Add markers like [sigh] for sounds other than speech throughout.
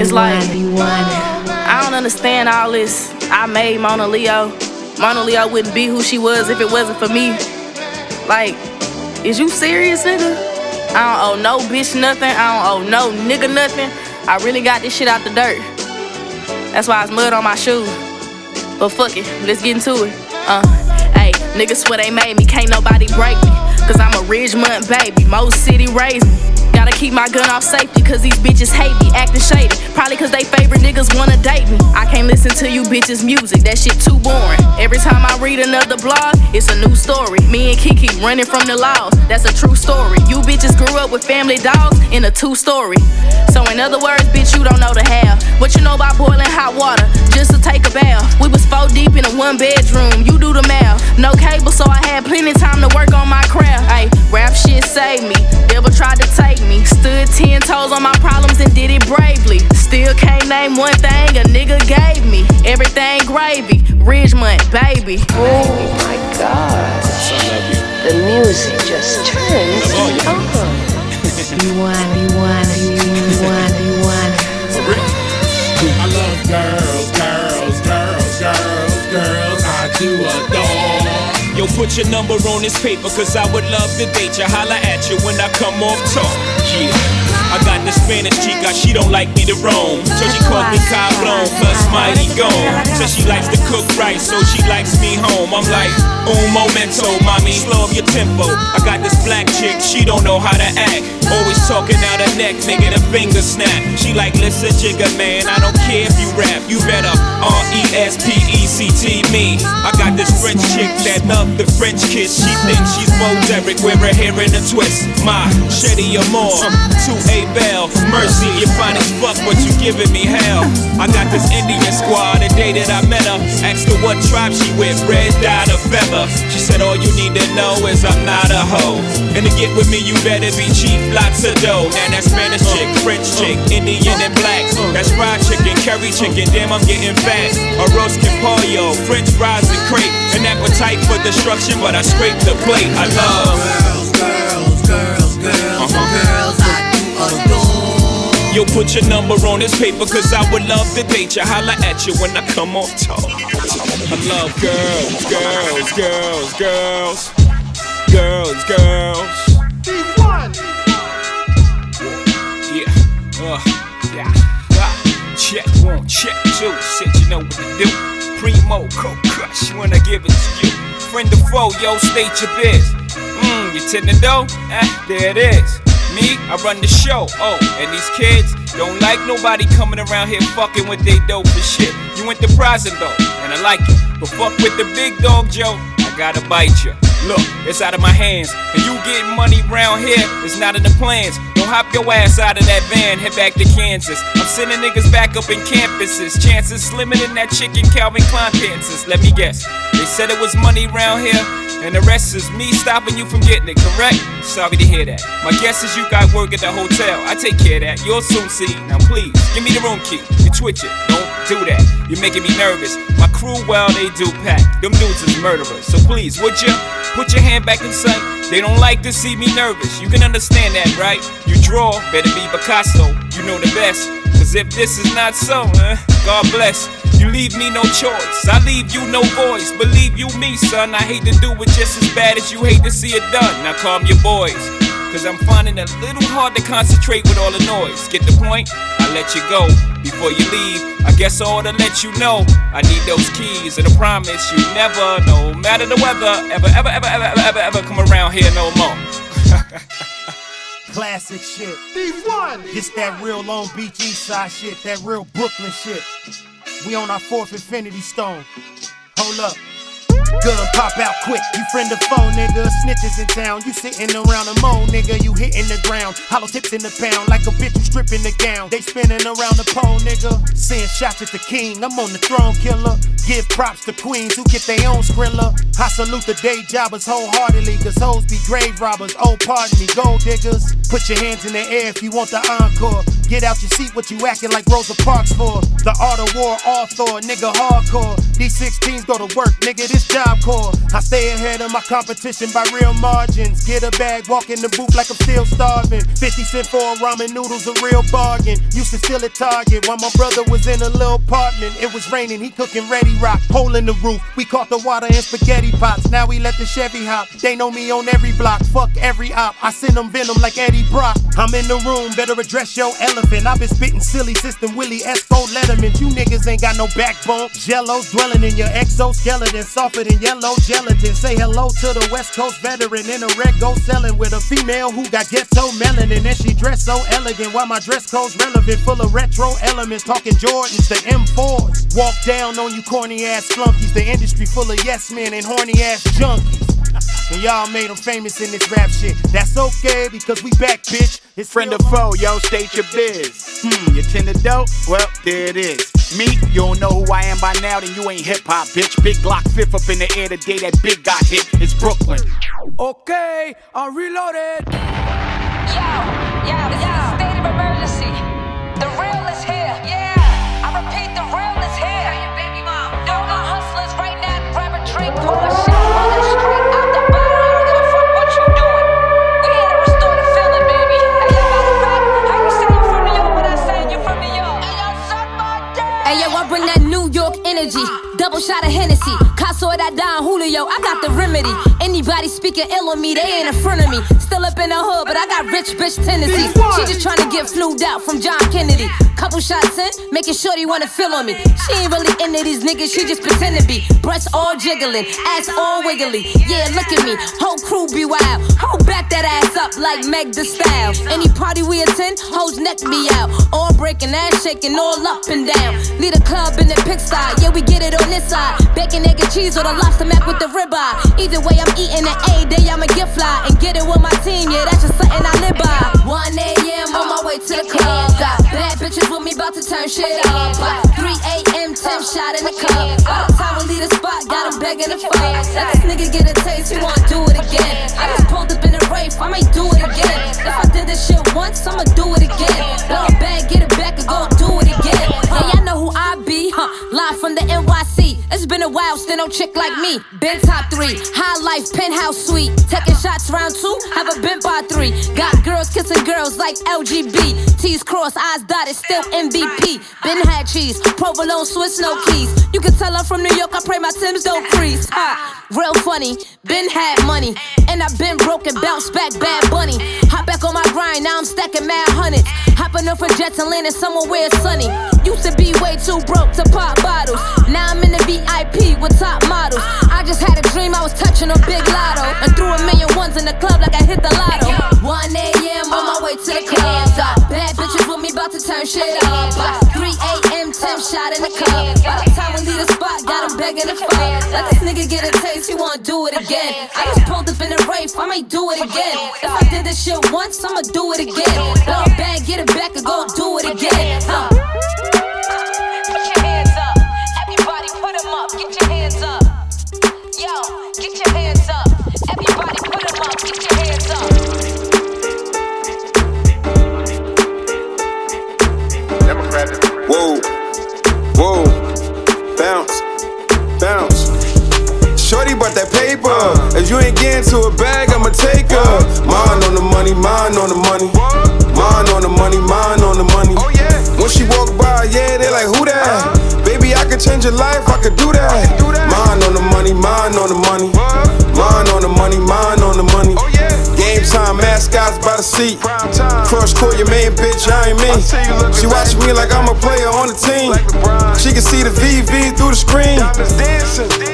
It's like I don't understand all this. I made Monaleo. Mona Leo wouldn't be who she was if it wasn't for me. Like, is you serious, nigga? I don't owe no bitch nothing. I don't owe no nigga nothing. I really got this shit out the dirt. That's why it's mud on my shoes. But fuck it, let's get into it. Uh, hey, niggas swear they made me, can't nobody break me. Cause I'm a Ridgemont baby, most city raised me. Gotta keep my gun off safety, cause these bitches hate me, acting shady. Probably cause they favorite niggas wanna date me. I can't listen to you bitches' music, that shit too boring. Every time I read another blog, it's a new story. Me and Kiki running from the laws, that's a true story. You bitches grew up with family dogs in a two story. So, in other words, bitch, you don't know the half. What you know about boiling hot water just to take a bath? We was four deep in a one bedroom, you do the math. No cable, so I had plenty time to work on my craft. Ay, rap shit saved me. Devil tried to take me. Stood ten toes on my problems and did it bravely. Still can't name one thing a nigga gave me. Everything gravy, Ridgemont, baby. Oh my god. The music just turns oh, me on. Uh-huh. [laughs] You want, put your number on this paper, cause I would love to date you. Holla at you when I come off talk. Yeah. I got the Spanish chica, she don't like me to roam. So she calls me Cablon, plus mighty gone. Says she likes to cook rice, so she likes me home. I'm like, un momento, mommy, slow up your tempo. I got this black chick, she don't know how to act. Always talking out her neck, making her finger snap. She like, listen, Jigga man, I don't care if you rap. You better R E S P E C T me. I got this French chick that love the French kiss. She thinks she's Bo Derek, wear her hair in a twist. My Shetty Amore, 2A Bell. Mercy, you fine as fuck, but you giving me hell. I got this Indian squad, the day that I met her. Asked her what tribe she with, red dot or feather. She said, All you need to know is I'm not a hoe. And to get with me, you better be cheap, lots of dough. Now that Spanish chick, French chick, Indian and black. That's fried chicken, curry chicken, damn, I'm getting fat. A roast pollo, French fries and crepe. An appetite for destruction, but I scrape the plate. I love. Girls, girls, girls, girls, uh-huh. girls. Yo, put your number on this paper, cause I would love to date you. Holla at you when I come on talk. I love girls, girls, girls, girls, girls, girls. Yeah, uh, yeah, uh, check one, check two. Said you know what to do. Primo, co crush when I give it to you. Friend or foe, yo, state your biz. Mmm, you tend to know? Eh, there it is. Me, I run the show. Oh, and these kids don't like nobody coming around here fucking with they dope and shit. You prison though, and I like it. But fuck with the big dog, Joe. I gotta bite you. Look, it's out of my hands. And you getting money round here, it's not in the plans. Don't hop your ass out of that van, head back to Kansas. I'm sending niggas back up in campuses. Chances slimmer than that chicken Calvin Klein dances. Let me guess. They said it was money round here. And the rest is me stopping you from getting it, correct? Sorry to hear that. My guess is you got work at the hotel. I take care of that. You'll soon see. Now please, give me the room key. You twitch it. Don't do that. You're making me nervous. My crew, well, they do pack. Them dudes is murderers. So please, would you put your hand back in sight? They don't like to see me nervous. You can understand that, right? You draw, better be Picasso. You know the best. Cause if this is not so, God bless. You leave me no choice. I leave you no voice. Believe you me, son. I hate to do it just as bad as you hate to see it done. Now calm your boys. Cause I'm finding it a little hard to concentrate with all the noise. Get the point? I let you go before you leave. I guess I ought to let you know I need those keys, and I promise you never, no matter the weather, ever, ever, ever, ever, ever, ever, ever come around here no more. [laughs] Classic shit. D1! It's that real Long Beach East Side shit, that real Brooklyn shit. We on our fourth Infinity Stone. Hold up. Gun pop out quick, you friend of foe, nigga. Snitches in town, you sitting around a moan, nigga. You hitting the ground, hollow tips in the pound, like a bitch who stripping the gown. They spinning around the pole, nigga. Send shots at the king, I'm on the throne, killer. Give props to queens who get their own skrilla. I salute the day jobbers wholeheartedly, cause hoes be grave robbers. Oh, pardon me, gold diggers. Put your hands in the air if you want the encore. Get out your seat, what you acting like Rosa Parks for? The art of war, author, nigga hardcore. These 16s go to work, nigga, this job core. I stay ahead of my competition by real margins. Get a bag, walk in the booth like I'm still starving. 50 cent for a ramen noodles, a real bargain. Used to steal at Target while my brother was in a little apartment. It was raining, he cooking ready rock. Hole in the roof, we caught the water in spaghetti pots. Now we let the Chevy hop. They know me on every block, fuck every op. I send them venom like Eddie Brock. I'm in the room, better address your elephant. I've been spitting silly system, Willie Esco Letterman. You niggas ain't got no backbone. Jello's dwelling in your exoskeleton, softer than yellow gelatin. Say hello to the West Coast veteran in a red go selling with a female who got ghetto melanin. And she dressed so elegant while my dress code's relevant, full of retro elements. Talking Jordans, the M4s. Walk down on you corny ass flunkies. The industry full of yes men and horny ass junkies. [laughs] And y'all made them famous in this rap shit. That's okay because we back, bitch. It's Friend or foe, yo, state your biz. Hmm, you tend to dope? Well, there it is. Me, you don't know who I am by now, then you ain't hip hop, bitch. Big Glock fifth up in the air the day that big got hit. It's Brooklyn. Okay, I'm reloaded. Yo, yo, yo. State of emergency. Energy. Double shot of Hennessy. Caso that Don Julio, I got the remedy. Anybody speaking ill on me, they ain't in front of me. Still up in the hood, but I got rich bitch tendencies. She just trying to get flued out from John Kennedy. Couple shots in, making sure they wanna feel on me. She ain't really into these niggas, she just pretend to be. Breasts all jiggling, ass all wiggly. Yeah, look at me, whole crew be wild. Hold back that ass up like Meg the Style. Any party we attend, hoes neck be out. All breaking, ass shaking, all up and down. Lead a club in the pigsty, yeah, we get it on this side. Bacon, egg, and cheese, or the lobster mac with the ribeye. Either way, I'm eating an A day, I'ma get fly and get it with my team, yeah, that's just something I live by. 1 a.m. on my way to the club. Got bad bitches with me, about to turn shit up. By 3 a.m., 10 shot in the cup. By the time we leave the spot, got him begging to fuck. Let this nigga get a taste, he wanna do it again. I I might do it again. If I did this shit once, I'ma do it again. Blow a bag, get it back, and go do it again. Yeah, y'all know who I be, huh? Live from the NYC. It's been a while, still no chick like me. Been top three, high life, penthouse suite. Taking shots round two, have a been by three. Got girls kissing girls like LGB. T's cross, eyes dotted, still MVP. Been had cheese, provolone, Swiss, no keys. You can tell I'm from New York, I pray my Tim's don't crease. Ha, real funny, been had money. And i been broken, bounce back, bad bunny. Hop back on my grind, now I'm stacking mad hundreds. Hopping up for jets and landing somewhere where it's sunny. Used to be way too broke to pop bottles. Now I'm in the VIP with top models. I just had a dream I was touching a big lotto. And threw a million ones in the club like I hit the lotto. 1 a.m. on my way to the club. Bad bitches with me about to turn shit up. By 3 a.m. 10 shot in the cup. By the time we leave the spot, got him begging to fuck. Let this nigga get a taste, he wanna do it again. I just pulled up in the Wraith, I might do it again. If I did this shit once, I'ma do it again. Blow bag, get it back, and go do it again. Huh. Paper. If you ain't getting to a bag, I'ma take her. Mine on the money, mine on the money. Mine on the money, mine on the money. Oh, when she walk by, yeah, they like, who that? Uh-huh. Baby, I could change your life, I could do that. Mine on the money, mine on the money. Mascots by the seat. Crush court, your main bitch, I ain't me. She watching me like I'm a player on the team. She can see the VV through the screen.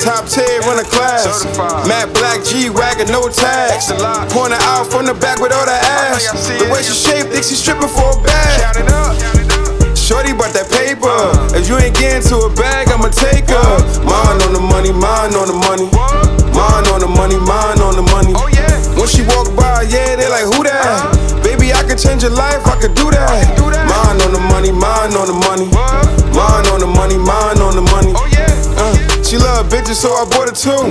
Top 10, run a class. Matt Black, G Wagon, no tags. Point her out from the back with all that ass. The way she shaped, think she stripping for a bag. Shorty bought that paper. If you ain't getting to a bag, I'ma take her. Mine on the money, mine on the money. Mine on the money, mine on the money. When she walk by, yeah, they like, who that? Baby, I could change your life, I could do that. Mine on the money, mine on the money. Mine on the money, mine on the money. Uh. She love bitches, so I bought it two.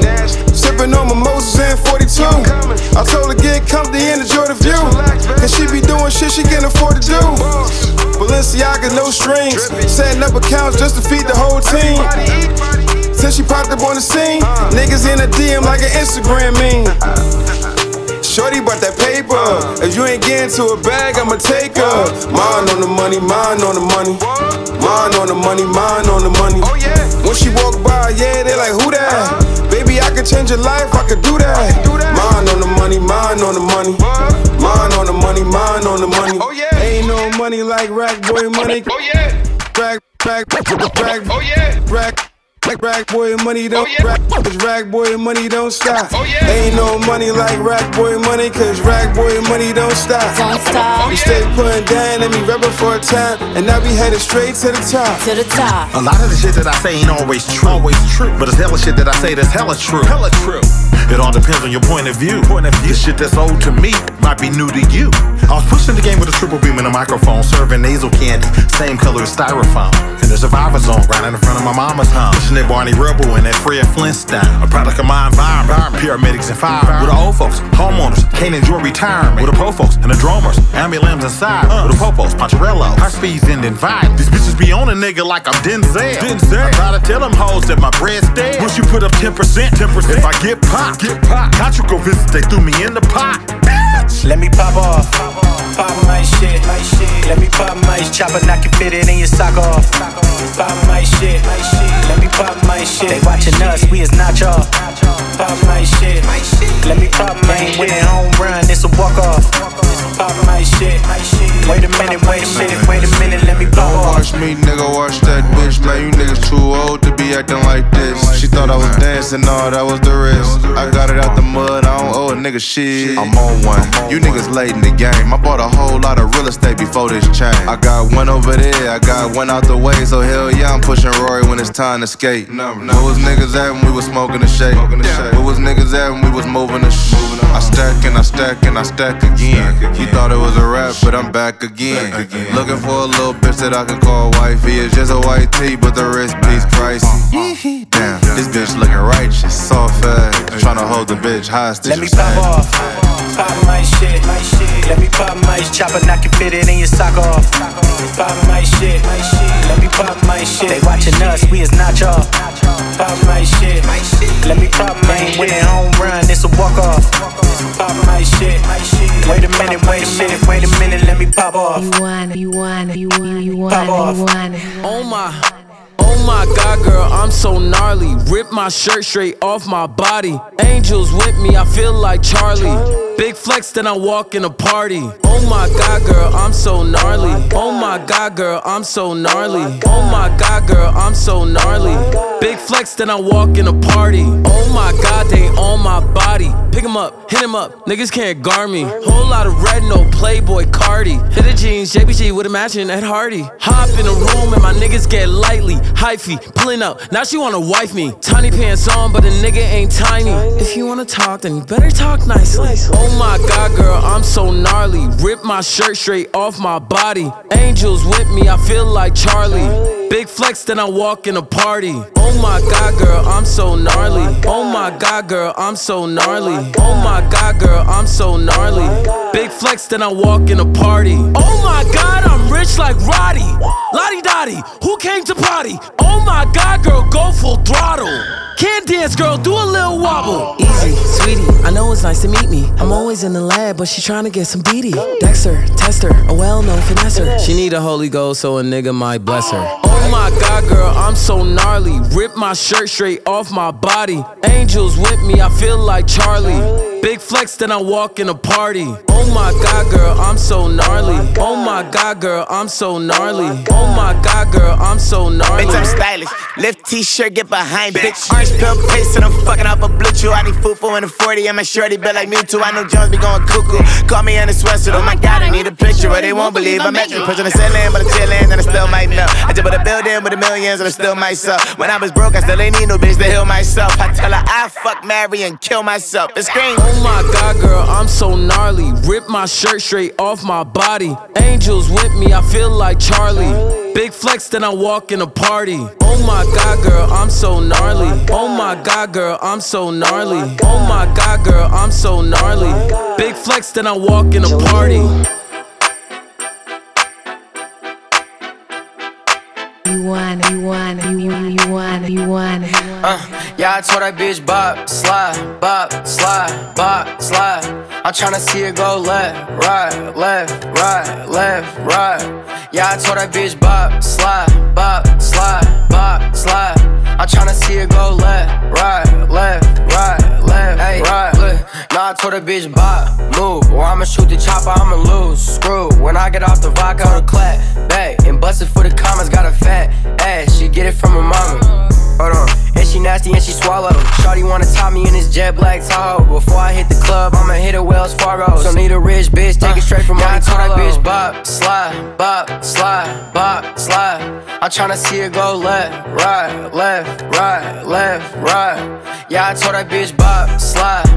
Sipping on mimosas and 42. I told her get comfy and enjoy the view. Cause she be doing shit she can afford to do. Balenciaga, no strings. Setting up accounts just to feed the whole team. Since she popped up on the scene, niggas in a DM like an Instagram meme. [laughs] Shorty bought that paper. If you ain't getting to a bag, I'ma take her. Mine on the money, mine on the money. Mine on the money, mine on the money. Oh yeah. When she walk by, yeah, they like, who that? Uh-huh. Baby, I could change your life, I could do that. Mine on the money, mine on the money. Mine on the money, mine on the money. Oh yeah. Ain't no money like Rackboy money. Oh yeah. Rack, Rack, rack, rack, Oh yeah. rack. Rack, Rackboy money don't oh, rack, cause Rackboy money don't stop. Oh, ain't no money like rack boy money, cause Rackboy money don't stop. Don't stop. Oh, we stay putting down, let me rap it for a time, and now we headed straight to the top. To the top. A lot of the shit that I say ain't always true. Always true. But it's hella shit that I say that's hella true. Hella true. It all depends on your point of view. Point of view. The shit that's old to me might be new to you. I was pushing the game with a triple beam and a microphone, serving nasal candy, same color as styrofoam. In the survivor zone, right in front of my mama's home. Pushing that Barney Rubble and that Fred Flintstone. A product of my environment. Paramedics and fire. With the old folks, homeowners, can't enjoy retirement. With the po folks and the drummers, ambulance inside. With the popos, Poncherello, high speeds ending vibe. These bitches be on a nigga like I'm Denzel. Denzel. I try to tell them hoes that my bread's dead. Once you put up 10%, 10%. If I get popped, get popped. Got you go visit, they threw me in the pot. Let me pop off. Pop my shit. Let me pop my chopper, knock you fit it in your sock off. Pop my shit. Let me pop my shit. They watching us, we is not y'all. Pop my shit. Let me pop my shit. winning home run, it's a walk off. Pop my shit. Wait a minute, wait a minute, wait a minute, let me pop Don't off. watch me, nigga, watch that bitch. Man, you niggas too old to be acting like this. She thought I was dancing, no, that was the risk. I got it out the mud, I don't owe a nigga shit. I'm on one. You niggas late in the game. I bought a whole lot of real estate before this change. I got one over there, I got one out the way, so hell yeah, I'm pushing Rory when it's time to skate. Where was niggas at when we was smoking the shake? Where was niggas at when we was moving the sh- I stack and I stack and I stack again. You thought it was a rap, but I'm back again. Looking for a little bitch that I can call wifey. It's just a white tee, but the wrist piece pricey. Uh-huh. Damn, this bitch looking righteous, soft ass. Tryna hold the bitch hostage. Let me pop off. Pop my shit. Let me pop my chopper, knock you fit it in your sock off. Pop my shit. Let me pop my shit. They watching us, we is not y'all. Pop my shit. Let me pop my winning home run, it's a walk off. Pop my shit. Wait a minute, wait a minute, wait a minute, let me pop off. You want it, you want it, you want it, you want Pop it, off. you want it. Oh my, oh my god, girl, I'm so gnarly. Rip my shirt straight off my body. Angels with me, I feel like Charlie. Big flex, then I walk in a party. Oh my god, girl, I'm so gnarly. Oh, oh my god, girl, I'm so gnarly. Oh my god, girl, I'm so gnarly. Big flex, then I walk in a party. Oh my god, they on my body. Pick 'em up, hit him up, niggas can't guard me. Whole lot of red, no Playboi Carti. Hit the jeans, JBG with a matching Ed Hardy. Hop in the room and my niggas get lightly. Hyphy, pulling up, now she wanna wife me. Tiny pants on, but a nigga ain't tiny. If you wanna talk, then you better talk nicely. Oh my god, girl, I'm so gnarly. Rip my shirt straight off my body. Angels with me, I feel like Charlie. Big flex, then I walk in a party. Oh my god, girl, I'm so gnarly. Oh my god, girl, I'm so gnarly. Oh my god, girl, I'm so gnarly. Big flex, then I walk in a party. Oh my god, I'm rich like Roddy. Lottie Dottie, who came to party? Oh my god, girl, go full throttle. Can't dance, girl, do a little wobble. Oh. Easy, sweetie, I know it's nice to meet me. I'm always in the lab, but she trying to get some BD. Dexter, tester, a well-known finesser. She need a holy ghost, so a nigga might bless her. Oh. oh my god, girl, I'm so gnarly. Rip my shirt straight off my body. Angels with me, I feel like Charlie. Big flex, then I walk in a party. Oh my god, girl, I'm so gnarly. Oh my god, girl, I'm so gnarly. Oh my god, girl, I'm so gnarly. Bitch, I'm stylish. Lift t-shirt, get behind, bitch. Orange pill paste, and I'm fucking up a BlueChew. I need food for in a 40, and my shorty built like me too. I know Jones be going cuckoo. Call me in the sweatsuit. Oh my god, I need a picture, or they won't believe I'm extra. Pushing the ceiling, but I'm chillin', and I still might melt. I just put a building with the millions, and I still myself. When I was broke, I still ain't need no bitch to heal myself. I tell her I fuck, marry, and kill myself. It's scream. Oh my god, girl, I'm so gnarly. Rip my shirt straight off my body. Angels with me, I feel like Charlie. Big flex, then I walk in a party. Oh my god, girl, I'm so gnarly. Oh my god, girl, I'm so gnarly. Oh my god, girl, I'm so gnarly. Big flex, then I walk in a party. You want it, you want it, you want it, you want it, you want. Uh, yeah, I told that bitch bop, slide, bop, slide, bop, slide. I'm tryna see it go left, right, left, right, left, right. Yeah, I told that bitch bop, slide, bop, slide, told that bitch bop, move, or I'ma shoot the chopper, I'ma lose. Screw when I get off the vodka, the clap, back, and bust it for the comments. Got a fat ass, she get it from her mama. Hold on, and she nasty and she swallow. Shawty wanna top me in this jet black Tahoe. Before I hit the club, I'ma hit a Wells Fargo. So need a rich bitch, take it straight from uh, my I told that bitch bop, slide, bop, slide, bop, slide. I'm tryna see it go left, right, left, right, left, right. Yeah, I told that bitch bop, slide,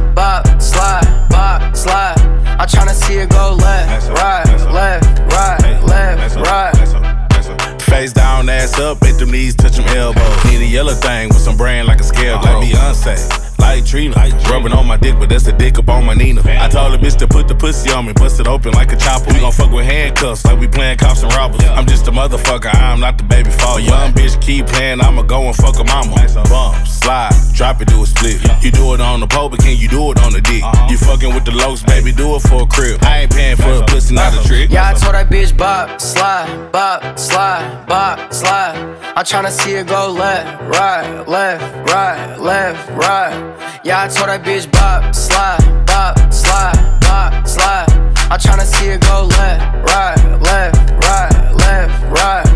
I'm tryna see it go left, right, left, right, left, right. Face down, ass up, make them knees touch them elbows. Need a yellow thing with some brand like a scale, like Beyonce. Like Trina, rubbing on my dick, but that's a dick up on my Nina. I told the bitch to put the pussy on me, bust it open like a chopper. We gon' fuck with handcuffs, like we playing cops and robbers. I'm just a motherfucker, I'm not the baby father. Young bitch keep playing, I'ma go and fuck a mama. Bump, slide, drop it, do a split. You do it on the pole, but can you do it on the dick? You fucking with the lows, baby, do it for a crib. I ain't paying for a pussy. Yeah, I told that bitch bop, slide, bop, slide, bop, slide. I'm tryna see it go left, right, left, right, left, right. Yeah, I told that bitch bop, slide, bop, slide, bop, slide. I'm tryna see it go left, right, left, right, left, right.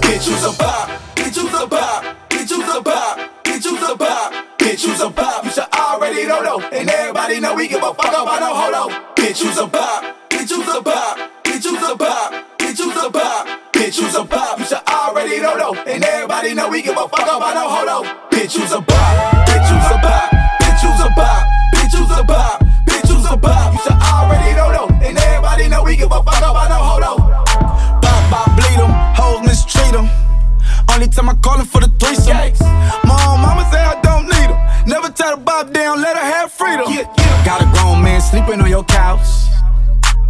Bitch, you's a bop, bitch, you's a bop, bitch, you's a bop, bitch, you's a bop, bitch, you's a bop. You should already know though, and everybody know we give a fuck about no holo. Bitch, you's a bop, bitch, you's a bop, you's a bop, bitch, you's a bop, bitch, you's a bop. You should already know though, and everybody know we give a fuck about no holo. Bitch, you's a bop, bitch, you's a bop, bitch, you's a bop, bitch, you's a bop, bitch, you's a bop. You should already know though, and everybody know we give a fuck about no holo. Bop, bop, bleed them, hoes mistreat them. Only time I call him for the threesome. Mom, mama say I don't need him. Never tell the bob down, let her have freedom. Got a grown man sleeping on your couch.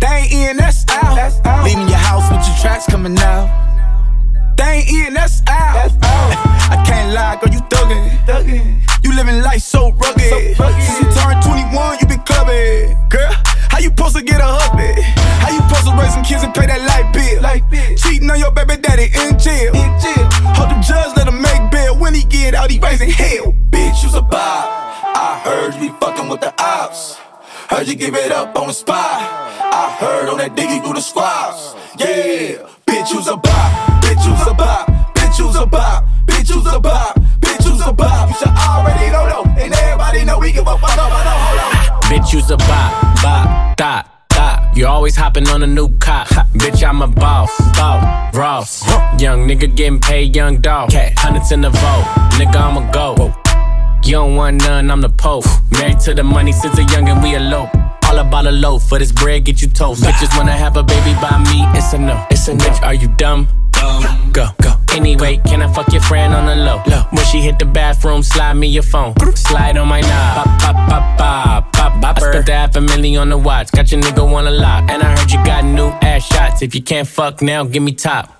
They ain't in, that's out. Leaving your house with your tracks coming out. They ain't in, that's out. [laughs] I can't lie, girl, you thuggin'. thuggin'. You living life so rugged. Since you turned 21, you been clubbing. Girl, how you supposed to get a hubby? How you supposed to raise some kids and pay that light bill? Cheating on your baby daddy in jail. Hold the judge, let him make bail. When he get out, he raising hell. Heard you give it up on the spot. I heard on that diggy through the squads. Yeah, bitch, you's a bop. Bitch, you's a bop. Bitch, you's a bop. Bitch, you's a bop. Bitch, you's a bop. You should already know though, and everybody know we give a fuck about no hold Bitch, you's a bop, bop, dot, dot. You always hopping on a new cop. Bitch, I'm a boss, boss, Ross. Young nigga getting paid, young dog. Hundreds in the vote, nigga, I'ma go. You don't want none, I'm the Pope. Married to the money since a youngin', we elope. All about a loaf, for this bread get you toast. Bitches wanna have a baby by me, it's a no. It's a bitch, are you dumb? Go, go. Anyway, can I fuck your friend on the low? When she hit the bathroom, slide me your phone. Slide on my knob. Pop, pop, pop, pop, pop, pop. I spent the half a million on the watch. Got your nigga wanna lock. And I heard you got new ass shots. If you can't fuck now, give me top.